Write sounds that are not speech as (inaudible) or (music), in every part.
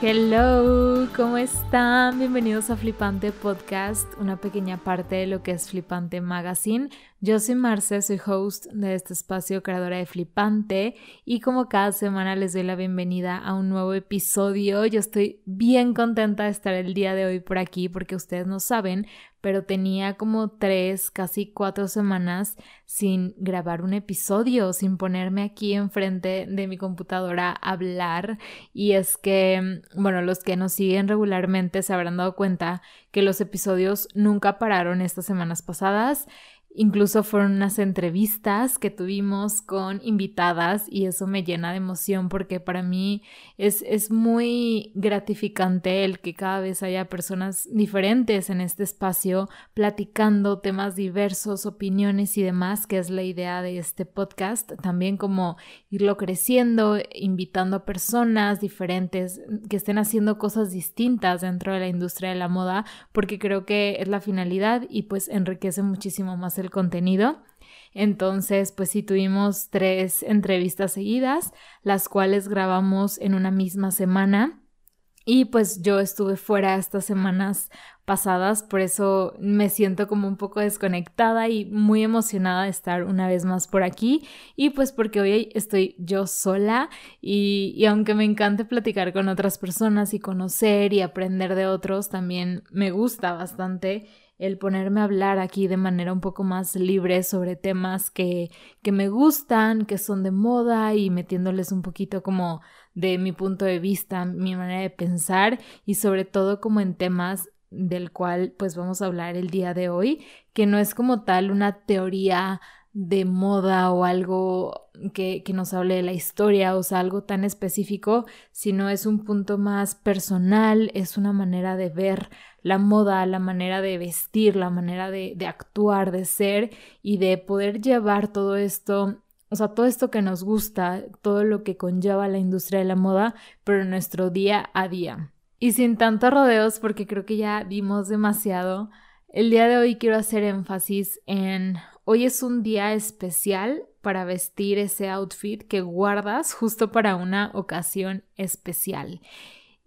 Hello, ¿cómo están? Bienvenidos a Flipante Podcast, una pequeña parte de lo que es Flipante Magazine. Yo soy Marce, soy host de este espacio, creadora de Flipante, y como cada semana les doy la bienvenida a un nuevo episodio. Yo estoy bien contenta de estar el día de hoy por aquí porque ustedes no saben, pero tenía como tres, casi cuatro semanas sin grabar un episodio, sin ponerme aquí enfrente de mi computadora a hablar. Y es que, bueno, los que nos siguen regularmente se habrán dado cuenta que los episodios nunca pararon estas semanas pasadas. Incluso fueron unas entrevistas que tuvimos con invitadas y eso me llena de emoción porque para mí es, es, muy gratificante el que cada vez haya personas diferentes en este espacio platicando temas diversos, opiniones y demás, que es la idea de este podcast. También como irlo creciendo, invitando a personas diferentes que estén haciendo cosas distintas dentro de la industria de la moda porque creo que es la finalidad y pues enriquece muchísimo más el contenido. Entonces, pues sí, tuvimos tres entrevistas seguidas, las cuales grabamos en una misma semana. Y pues yo estuve fuera estas semanas pasadas, por eso me siento como un poco desconectada y muy emocionada de estar una vez más por aquí. Y pues porque hoy estoy yo sola y, y aunque me encante platicar con otras personas y conocer y aprender de otros, también me gusta bastante el ponerme a hablar aquí de manera un poco más libre sobre temas que, que me gustan, que son de moda y metiéndoles un poquito como de mi punto de vista, mi manera de pensar y sobre todo como en temas del cual pues vamos a hablar el día de hoy, que no es como tal una teoría de moda o algo que, que, nos hable de la historia, o sea, algo tan específico, sino es un punto más personal, es una manera de ver la moda, la manera de vestir, la manera de, de actuar, de ser y de poder llevar todo esto o sea, todo esto que nos gusta, todo lo que conlleva la industria de la moda, pero en nuestro día a día. Y sin tantos rodeos, porque creo que ya dimos demasiado, el día de hoy quiero hacer énfasis en hoy es un día especial para vestir ese outfit que guardas justo para una ocasión especial.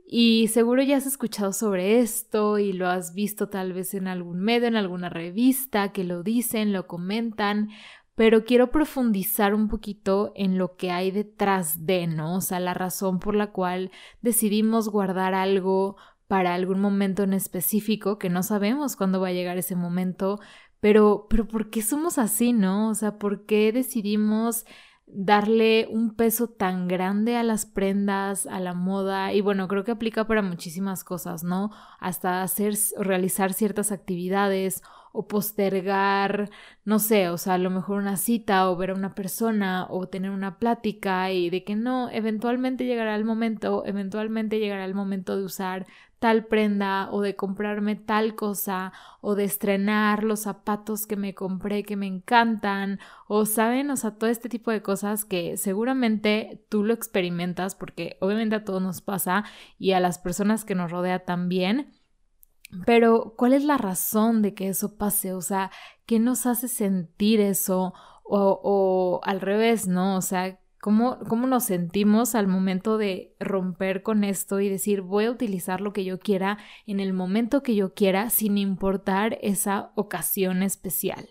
Y seguro ya has escuchado sobre esto y lo has visto tal vez en algún medio, en alguna revista, que lo dicen, lo comentan, pero quiero profundizar un poquito en lo que hay detrás de, ¿no? O sea, la razón por la cual decidimos guardar algo para algún momento en específico, que no sabemos cuándo va a llegar ese momento, pero, pero ¿por qué somos así, no? O sea, ¿por qué decidimos darle un peso tan grande a las prendas, a la moda y bueno, creo que aplica para muchísimas cosas, ¿no? Hasta hacer realizar ciertas actividades o postergar, no sé, o sea, a lo mejor una cita o ver a una persona o tener una plática y de que no, eventualmente llegará el momento, eventualmente llegará el momento de usar tal prenda o de comprarme tal cosa o de estrenar los zapatos que me compré que me encantan o saben, o sea, todo este tipo de cosas que seguramente tú lo experimentas porque obviamente a todos nos pasa y a las personas que nos rodea también. Pero, ¿cuál es la razón de que eso pase? O sea, ¿qué nos hace sentir eso? O, o al revés, ¿no? O sea, ¿Cómo, ¿Cómo nos sentimos al momento de romper con esto y decir voy a utilizar lo que yo quiera en el momento que yo quiera sin importar esa ocasión especial?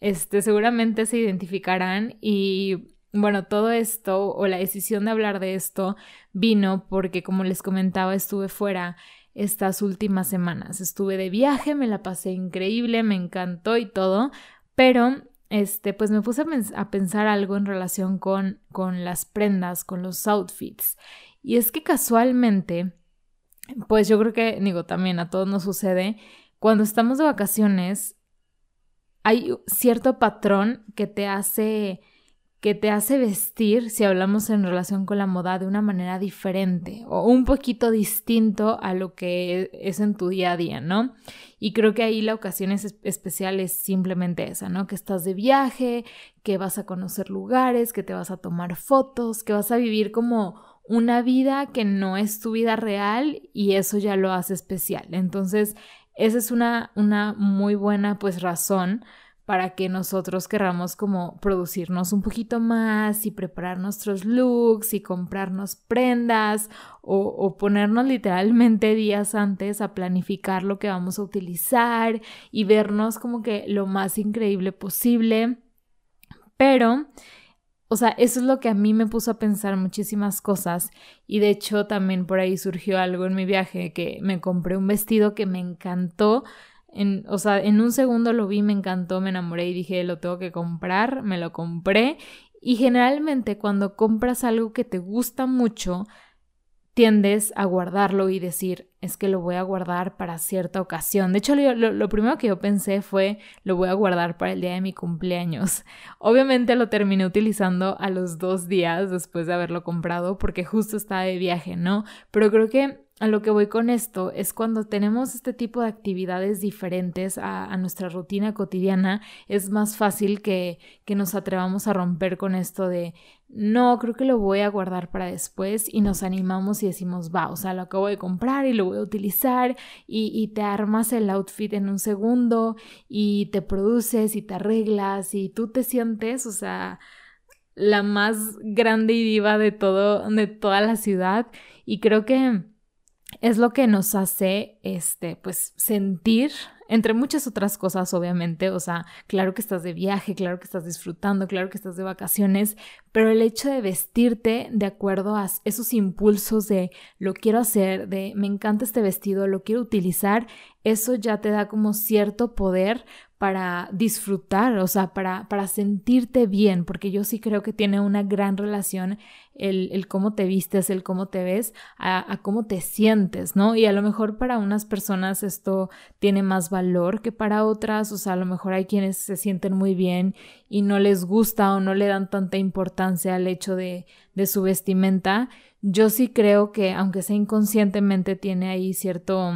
Este, seguramente se identificarán y bueno, todo esto o la decisión de hablar de esto vino porque como les comentaba estuve fuera estas últimas semanas. Estuve de viaje, me la pasé increíble, me encantó y todo, pero este, pues me puse a, pensar algo en relación con, con las prendas, con los outfits. Y es que casualmente, pues yo creo que, digo, también a todos nos sucede, cuando estamos de vacaciones, hay cierto patrón que te hace que te hace vestir, si hablamos en relación con la moda, de una manera diferente o un poquito distinto a lo que es en tu día a día, ¿no? Y creo que ahí la ocasión especial es simplemente esa, ¿no? Que estás de viaje, que vas a conocer lugares, que te vas a tomar fotos, que vas a vivir como una vida que no es tu vida real y eso ya lo hace especial. Entonces, esa es una, una muy buena pues razón para que nosotros querramos como producirnos un poquito más y preparar nuestros looks y comprarnos prendas o, o, ponernos literalmente días antes a planificar lo que vamos a utilizar y vernos como que lo más increíble posible. Pero, o sea, eso es lo que a mí me puso a pensar muchísimas cosas y de hecho también por ahí surgió algo en mi viaje que me compré un vestido que me encantó en, o sea, en un segundo lo vi, me encantó, me enamoré y dije, lo tengo que comprar, me lo compré. Y generalmente cuando compras algo que te gusta mucho, tiendes a guardarlo y decir, es que lo voy a guardar para cierta ocasión. De hecho, lo, lo, primero que yo pensé fue, lo voy a guardar para el día de mi cumpleaños. (laughs) Obviamente lo terminé utilizando a los dos días después de haberlo comprado porque justo estaba de viaje, ¿no? Pero creo que a lo que voy con esto es cuando tenemos este tipo de actividades diferentes a, nuestra rutina cotidiana, es más fácil que, que, nos atrevamos a romper con esto de no, creo que lo voy a guardar para después y nos animamos y decimos, va, o sea, lo acabo de comprar y lo voy a utilizar y, y te armas el outfit en un segundo y te produces y te arreglas y tú te sientes, o sea, la más grande y diva de todo, de toda la ciudad. Y creo que es lo que nos hace, este, pues, sentir, entre muchas otras cosas, obviamente, o sea, claro que estás de viaje, claro que estás disfrutando, claro que estás de vacaciones, pero el hecho de vestirte de acuerdo a esos impulsos de lo quiero hacer, de me encanta este vestido, lo quiero utilizar, eso ya te da como cierto poder para disfrutar, o sea, para, para sentirte bien, porque yo sí creo que tiene una gran relación el, el cómo te vistes, el cómo te ves, a, cómo te sientes, ¿no? Y a lo mejor para unas personas esto tiene más valor que para otras, o sea, a lo mejor hay quienes se sienten muy bien y no les gusta o no le dan tanta importancia al hecho de, de su vestimenta. Yo sí creo que, aunque sea inconscientemente, tiene ahí cierto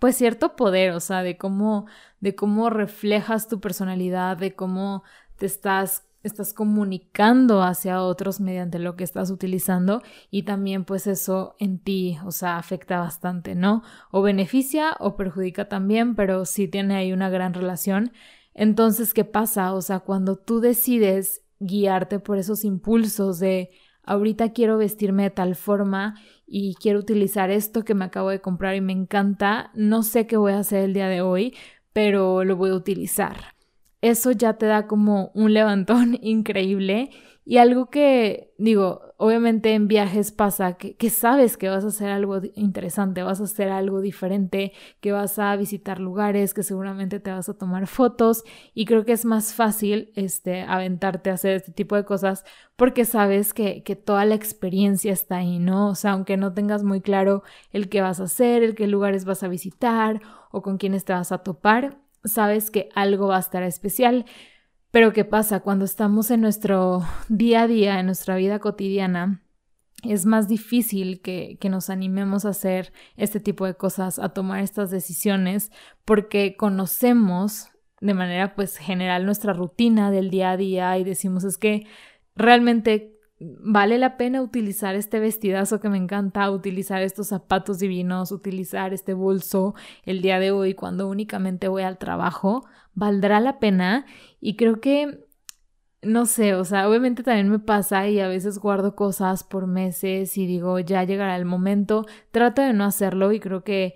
pues cierto poder, o sea, de cómo, de cómo reflejas tu personalidad, de cómo te estás, estás comunicando hacia otros mediante lo que estás utilizando y también pues eso en ti, o sea, afecta bastante, ¿no? O beneficia o perjudica también, pero sí tiene ahí una gran relación. Entonces, ¿qué pasa? O sea, cuando tú decides guiarte por esos impulsos de ahorita quiero vestirme de tal forma y quiero utilizar esto que me acabo de comprar y me encanta, no sé qué voy a hacer el día de hoy, pero lo voy a utilizar. Eso ya te da como un levantón (laughs) increíble y algo que, digo, obviamente en viajes pasa que, que, sabes que vas a hacer algo interesante, vas a hacer algo diferente, que vas a visitar lugares, que seguramente te vas a tomar fotos y creo que es más fácil este, aventarte a hacer este tipo de cosas porque sabes que, que toda la experiencia está ahí, ¿no? O sea, aunque no tengas muy claro el qué vas a hacer, el qué lugares vas a visitar o con quiénes te vas a topar, sabes que algo va a estar especial. Pero ¿qué pasa? Cuando estamos en nuestro día a día, en nuestra vida cotidiana, es más difícil que, que, nos animemos a hacer este tipo de cosas, a tomar estas decisiones, porque conocemos de manera pues general nuestra rutina del día a día y decimos es que realmente vale la pena utilizar este vestidazo que me encanta, utilizar estos zapatos divinos, utilizar este bolso el día de hoy cuando únicamente voy al trabajo, valdrá la pena y creo que no sé, o sea, obviamente también me pasa y a veces guardo cosas por meses y digo, ya llegará el momento, trato de no hacerlo y creo que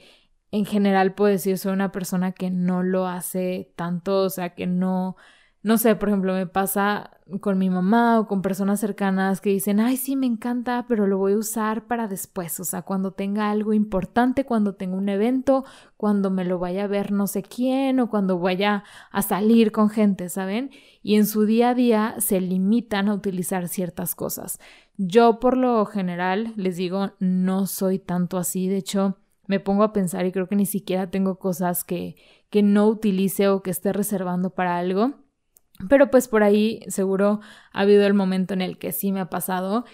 en general puedo decir soy una persona que no lo hace tanto, o sea, que no no sé, por ejemplo, me pasa con mi mamá o con personas cercanas que dicen, ay, sí, me encanta, pero lo voy a usar para después, o sea, cuando tenga algo importante, cuando tenga un evento, cuando me lo vaya a ver no sé quién o cuando vaya a salir con gente, ¿saben? Y en su día a día se limitan a utilizar ciertas cosas. Yo por lo general, les digo, no soy tanto así, de hecho, me pongo a pensar y creo que ni siquiera tengo cosas que, que no utilice o que esté reservando para algo pero pues por ahí seguro ha habido el momento en el que sí me ha pasado.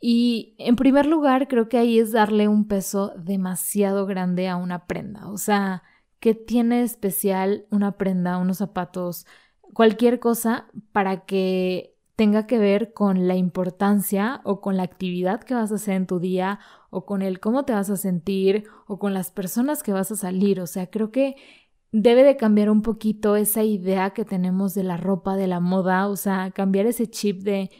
Y en primer lugar, creo que ahí es darle un peso demasiado grande a una prenda. O sea, ¿qué tiene especial una prenda, unos zapatos, cualquier cosa para que tenga que ver con la importancia o con la actividad que vas a hacer en tu día o con el cómo te vas a sentir o con las personas que vas a salir? O sea, creo que debe de cambiar un poquito esa idea que tenemos de la ropa, de la moda, o sea, cambiar ese chip de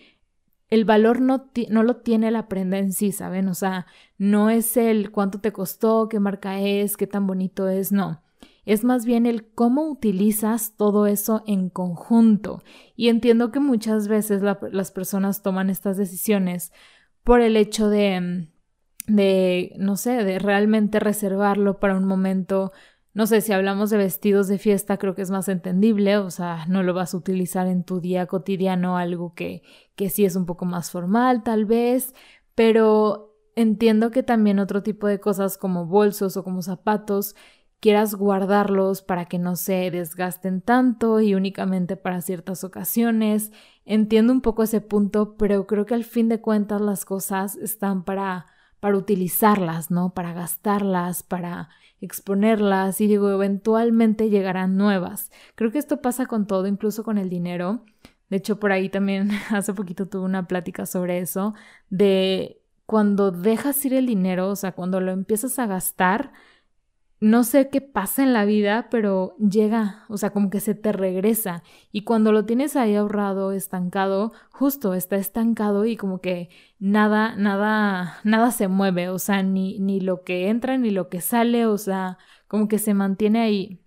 el valor no, no, lo tiene la prenda en sí, ¿saben? O sea, no es el cuánto te costó, qué marca es, qué tan bonito es, no. Es más bien el cómo utilizas todo eso en conjunto. Y entiendo que muchas veces las personas toman estas decisiones por el hecho de, de, no sé, de realmente reservarlo para un momento no sé, si hablamos de vestidos de fiesta, creo que es más entendible, o sea, no lo vas a utilizar en tu día cotidiano, algo que, que sí es un poco más formal, tal vez, pero entiendo que también otro tipo de cosas como bolsos o como zapatos, quieras guardarlos para que no se desgasten tanto y únicamente para ciertas ocasiones. Entiendo un poco ese punto, pero creo que al fin de cuentas las cosas están para para utilizarlas, ¿no? Para gastarlas, para exponerlas y digo, eventualmente llegarán nuevas. Creo que esto pasa con todo, incluso con el dinero. De hecho, por ahí también (laughs) hace poquito tuve una plática sobre eso, de cuando dejas ir el dinero, o sea, cuando lo empiezas a gastar, no sé qué pasa en la vida, pero llega, o sea, como que se te regresa. Y cuando lo tienes ahí ahorrado, estancado, justo está estancado y como que nada, nada, nada se mueve, o sea, ni, ni lo que entra ni lo que sale, o sea, como que se mantiene ahí.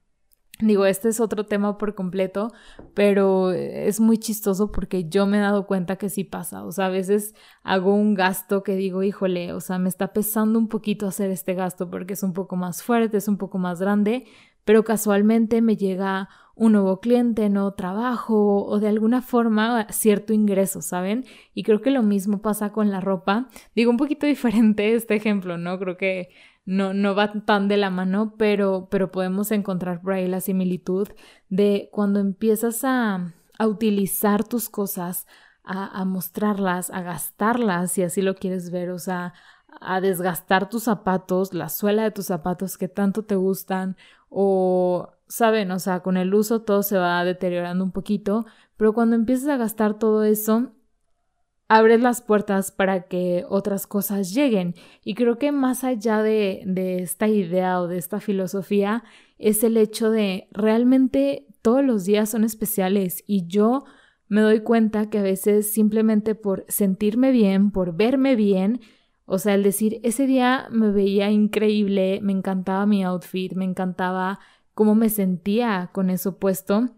Digo, este es otro tema por completo, pero es muy chistoso porque yo me he dado cuenta que sí pasa. O sea, a veces hago un gasto que digo, híjole, o sea, me está pesando un poquito hacer este gasto porque es un poco más fuerte, es un poco más grande, pero casualmente me llega un nuevo cliente, nuevo trabajo o de alguna forma cierto ingreso, ¿saben? Y creo que lo mismo pasa con la ropa. Digo, un poquito (laughs) diferente este ejemplo, ¿no? Creo que no, no va tan de la mano, pero, pero podemos encontrar por ahí la similitud de cuando empiezas a, a utilizar tus cosas, a, a, mostrarlas, a gastarlas, si así lo quieres ver, o sea, a desgastar tus zapatos, la suela de tus zapatos que tanto te gustan, o, saben, o sea, con el uso todo se va deteriorando un poquito, pero cuando empiezas a gastar todo eso, abres las puertas para que otras cosas lleguen. Y creo que más allá de, de esta idea o de esta filosofía es el hecho de realmente todos los días son especiales y yo me doy cuenta que a veces simplemente por sentirme bien, por verme bien, o sea, el decir, ese día me veía increíble, me encantaba mi outfit, me encantaba cómo me sentía con eso puesto,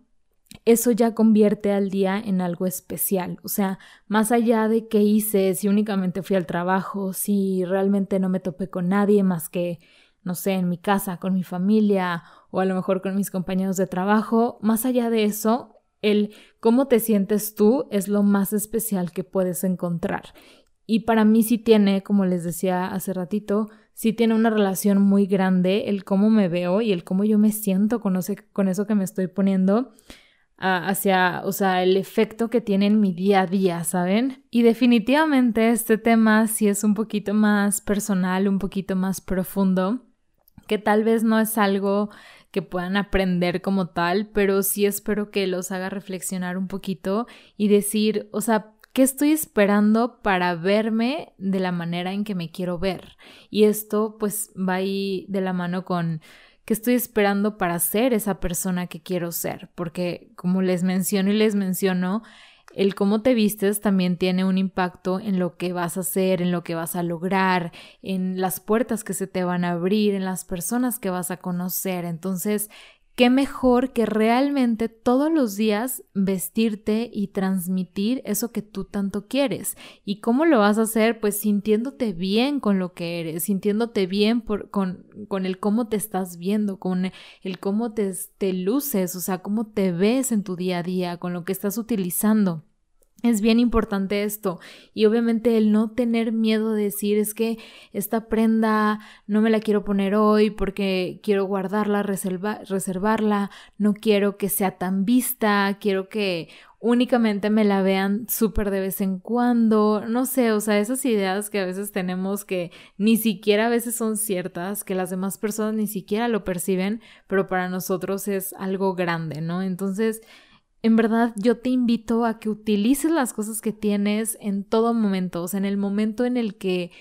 eso ya convierte al día en algo especial. O sea, más allá de qué hice, si únicamente fui al trabajo, si realmente no me topé con nadie más que, no sé, en mi casa, con mi familia o a lo mejor con mis compañeros de trabajo, más allá de eso, el cómo te sientes tú es lo más especial que puedes encontrar. Y para mí sí tiene, como les decía hace ratito, sí tiene una relación muy grande el cómo me veo y el cómo yo me siento con, con eso que me estoy poniendo hacia, o sea, el efecto que tiene en mi día a día, ¿saben? Y definitivamente este tema sí es un poquito más personal, un poquito más profundo, que tal vez no es algo que puedan aprender como tal, pero sí espero que los haga reflexionar un poquito y decir, o sea, ¿qué estoy esperando para verme de la manera en que me quiero ver? Y esto pues va ahí de la mano con que estoy esperando para ser esa persona que quiero ser, porque como les menciono y les menciono, el cómo te vistes también tiene un impacto en lo que vas a hacer, en lo que vas a lograr, en las puertas que se te van a abrir, en las personas que vas a conocer. Entonces, qué mejor que realmente todos los días vestirte y transmitir eso que tú tanto quieres. ¿Y cómo lo vas a hacer? Pues sintiéndote bien con lo que eres, sintiéndote bien con, con el cómo te estás viendo, con el cómo te, te luces, o sea, cómo te ves en tu día a día, con lo que estás utilizando. Es bien importante esto y obviamente el no tener miedo de decir es que esta prenda no me la quiero poner hoy porque quiero guardarla, reservarla, no quiero que sea tan vista, quiero que únicamente me la vean súper de vez en cuando, no sé, o sea, esas ideas que a veces tenemos que ni siquiera a veces son ciertas, que las demás personas ni siquiera lo perciben, pero para nosotros es algo grande, ¿no? Entonces, en verdad yo te invito a que utilices las cosas que tienes en todo momento, o sea, en el momento en el que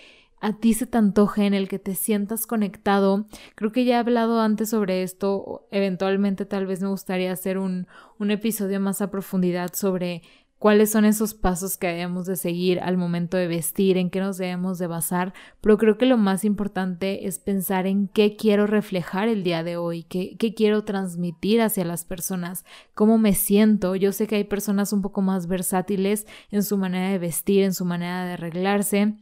a ti se te antoje, en el que te sientas conectado. Creo que ya he hablado antes sobre esto, eventualmente tal vez me gustaría hacer un, un episodio más a profundidad sobre cuáles son esos pasos que debemos de seguir al momento de vestir, en qué nos debemos de basar, pero creo que lo más importante es pensar en qué quiero reflejar el día de hoy, qué, qué quiero transmitir hacia las personas, cómo me siento. Yo sé que hay personas un poco más versátiles en su manera de vestir, en su manera de arreglarse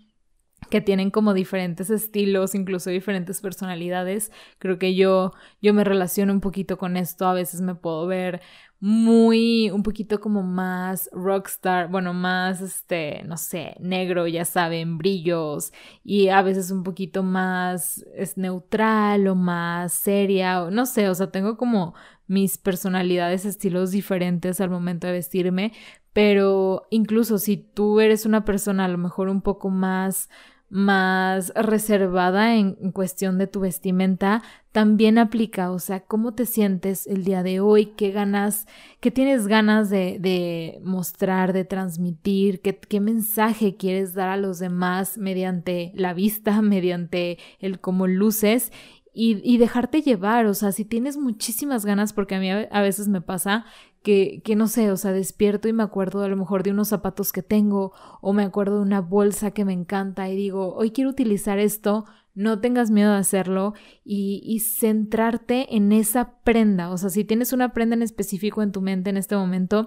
que tienen como diferentes estilos, incluso diferentes personalidades. Creo que yo yo me relaciono un poquito con esto, a veces me puedo ver muy, un poquito como más rockstar, bueno, más, este, no sé, negro, ya saben, brillos, y a veces un poquito más es neutral o más seria, no sé, o sea, tengo como mis personalidades, estilos diferentes al momento de vestirme, pero incluso si tú eres una persona a lo mejor un poco más más reservada en, cuestión de tu vestimenta, también aplica, o sea, cómo te sientes el día de hoy, qué ganas, qué tienes ganas de, de mostrar, de transmitir, qué, qué mensaje quieres dar a los demás mediante la vista, (laughs) mediante el cómo luces y, y, dejarte llevar, o sea, si tienes muchísimas ganas, porque a mí a, veces me pasa que, que no sé, o sea, despierto y me acuerdo a lo mejor de unos zapatos que tengo o me acuerdo de una bolsa que me encanta y digo, hoy quiero utilizar esto, no tengas miedo de hacerlo y, centrarte en esa prenda. O sea, si tienes una prenda en específico en tu mente en este momento,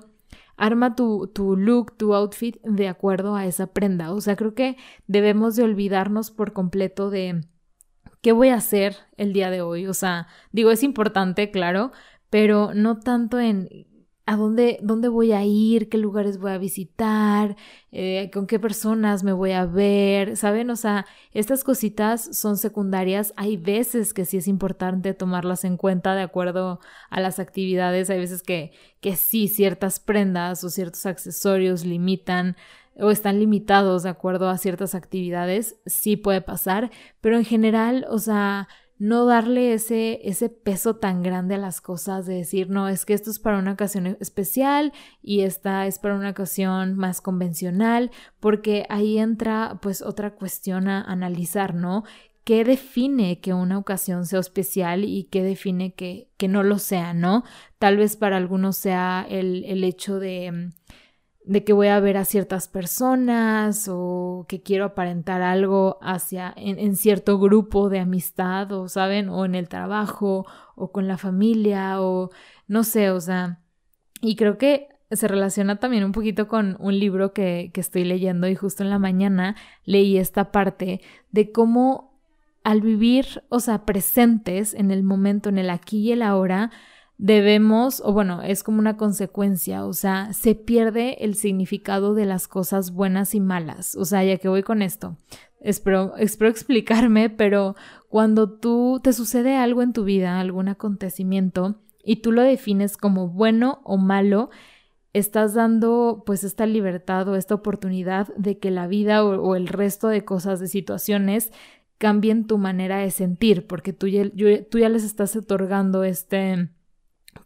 arma tu, tu look, tu outfit de acuerdo a esa prenda. O sea, creo que debemos de olvidarnos por completo de qué voy a hacer el día de hoy. O sea, digo, es importante, claro, pero no tanto en a dónde, dónde voy a ir, qué lugares voy a visitar, eh, con qué personas me voy a ver, ¿saben? O sea, estas cositas son secundarias. Hay veces que sí es importante tomarlas en cuenta de acuerdo a las actividades. Hay veces que, que sí, ciertas prendas o ciertos accesorios limitan o están limitados de acuerdo a ciertas actividades. Sí puede pasar, pero en general, o sea, no darle ese, ese peso tan grande a las cosas de decir, no, es que esto es para una ocasión especial y esta es para una ocasión más convencional, porque ahí entra pues otra cuestión a analizar, ¿no? ¿Qué define que una ocasión sea especial y qué define que, que no lo sea, ¿no? Tal vez para algunos sea el, el hecho de de que voy a ver a ciertas personas o que quiero aparentar algo hacia en, cierto grupo de amistad o saben o en el trabajo o con la familia o no sé o sea y creo que se relaciona también un poquito con un libro que, que estoy leyendo y justo en la mañana leí esta parte de cómo al vivir o sea presentes en el momento en el aquí y el ahora debemos, o bueno, es como una consecuencia, o sea, se pierde el significado de las cosas buenas y malas. O sea, ya que voy con esto, espero, espero (laughs) explicarme, pero cuando tú te sucede algo en tu vida, algún acontecimiento, y tú lo defines como bueno o malo, estás dando pues esta libertad o esta oportunidad de que la vida o, el resto de cosas, de situaciones, cambien tu manera de sentir, porque tú ya, tú ya les estás otorgando este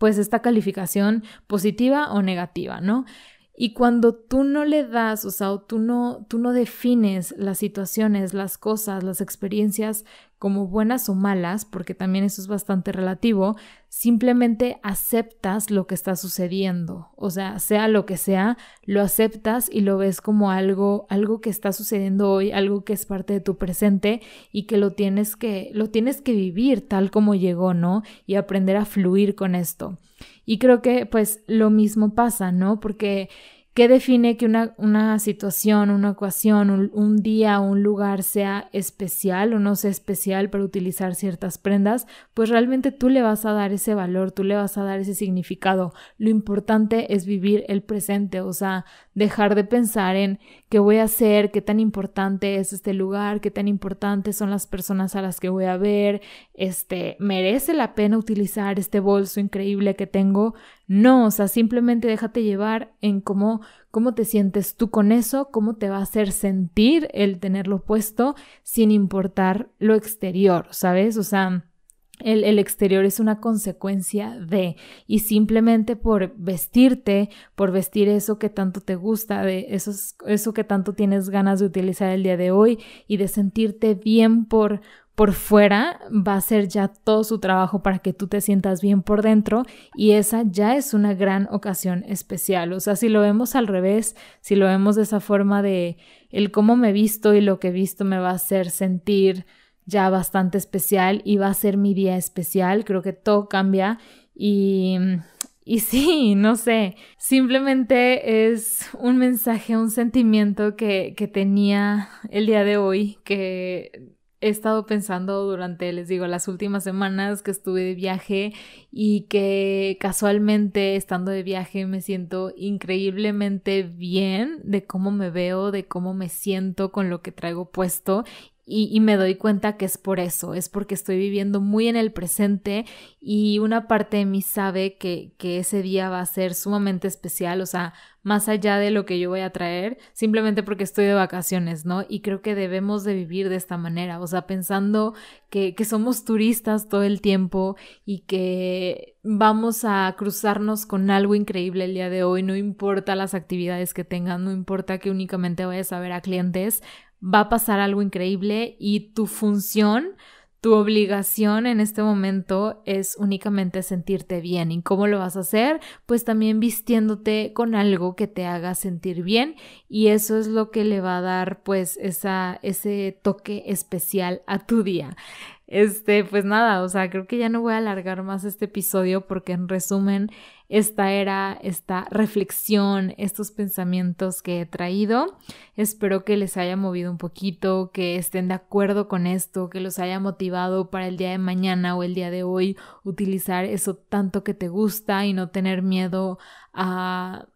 pues esta calificación positiva o negativa, ¿no? Y cuando tú no le das, o sea, tú no, tú no defines las situaciones, las cosas, las experiencias como buenas o malas, porque también eso es bastante relativo, simplemente aceptas lo que está sucediendo. O sea, sea lo que sea, lo aceptas y lo ves como algo, algo que está sucediendo hoy, algo que es parte de tu presente y que lo tienes que, lo tienes que vivir tal como llegó, ¿no? Y aprender a fluir con esto. Y creo que pues lo mismo pasa, ¿no? Porque ¿Qué define que una, una situación, una ocasión, un, un, día, un lugar sea especial o no sea especial para utilizar ciertas prendas? Pues realmente tú le vas a dar ese valor, tú le vas a dar ese significado. Lo importante es vivir el presente, o sea, dejar de pensar en qué voy a hacer, qué tan importante es este lugar, qué tan importantes son las personas a las que voy a ver, este, merece la pena utilizar este bolso increíble que tengo. No, o sea, simplemente déjate llevar en cómo, cómo te sientes tú con eso, cómo te va a hacer sentir el tenerlo puesto sin importar lo exterior, ¿sabes? O sea, el, exterior es una consecuencia de, y simplemente por vestirte, por vestir eso que tanto te gusta, de eso, eso que tanto tienes ganas de utilizar el día de hoy y de sentirte bien por, por fuera, va a ser ya todo su trabajo para que tú te sientas bien por dentro y esa ya es una gran ocasión especial. O sea, si lo vemos al revés, si lo vemos de esa forma de el cómo me visto y lo que visto me va a hacer sentir ya bastante especial y va a ser mi día especial. Creo que todo cambia y, y (laughs) sí, no sé, simplemente es un mensaje, un sentimiento que, que tenía el día de hoy que he estado pensando durante, les digo, las últimas semanas que estuve de viaje y que casualmente estando de viaje me siento increíblemente bien de cómo me veo, de cómo me siento con lo que traigo puesto y, me doy cuenta que es por eso, es porque estoy viviendo muy en el presente y una parte de mí sabe que, que ese día va a ser sumamente especial, o sea, más allá de lo que yo voy a traer, simplemente porque estoy de vacaciones, ¿no? Y creo que debemos de vivir de esta manera, o sea, pensando que, que somos turistas todo el tiempo y que vamos a cruzarnos con algo increíble el día de hoy, no importa las actividades que tengan, no importa que únicamente vayas a ver a clientes, va a pasar algo increíble y tu función, tu obligación en este momento es únicamente sentirte bien. ¿Y cómo lo vas a hacer? Pues también vistiéndote con algo que te haga sentir bien y eso es lo que le va a dar pues esa, ese toque especial a tu día. Este, pues nada, o sea, creo que ya no voy a alargar más este episodio porque en resumen, esta era esta reflexión, estos pensamientos que he traído. Espero que les haya movido un poquito, que estén de acuerdo con esto, que los haya motivado para el día de mañana o el día de hoy utilizar eso tanto que te gusta y no tener miedo a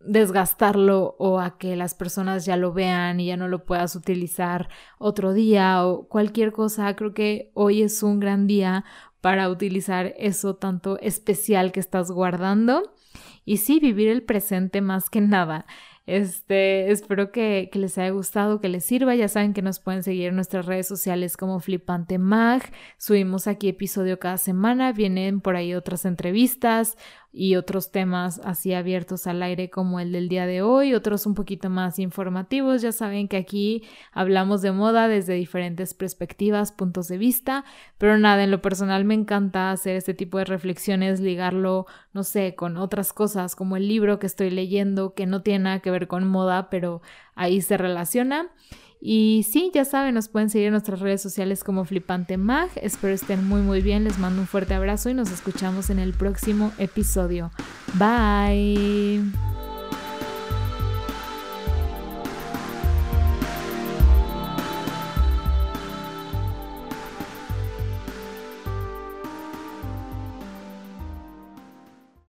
desgastarlo o a que las personas ya lo vean y ya no lo puedas utilizar otro día o cualquier cosa. Creo que hoy es un gran día para utilizar eso tanto especial que estás guardando y sí vivir el presente más que nada. Este, espero que, que, les haya gustado, que les sirva. Ya saben que nos pueden seguir en nuestras redes sociales como Flipante Mag. Subimos aquí episodio cada semana. Vienen por ahí otras entrevistas, y otros temas así abiertos al aire como el del día de hoy, otros un poquito más informativos. Ya saben que aquí hablamos de moda desde diferentes perspectivas, puntos de vista, pero nada, en lo personal me encanta hacer este tipo de reflexiones, ligarlo, no sé, con otras cosas como el libro que estoy leyendo que no tiene nada que ver con moda, pero ahí se relaciona. Y sí, ya saben, nos pueden seguir en nuestras redes sociales como Flipante Mag. Espero estén muy muy bien. Les mando un fuerte abrazo y nos escuchamos en el próximo episodio. Bye.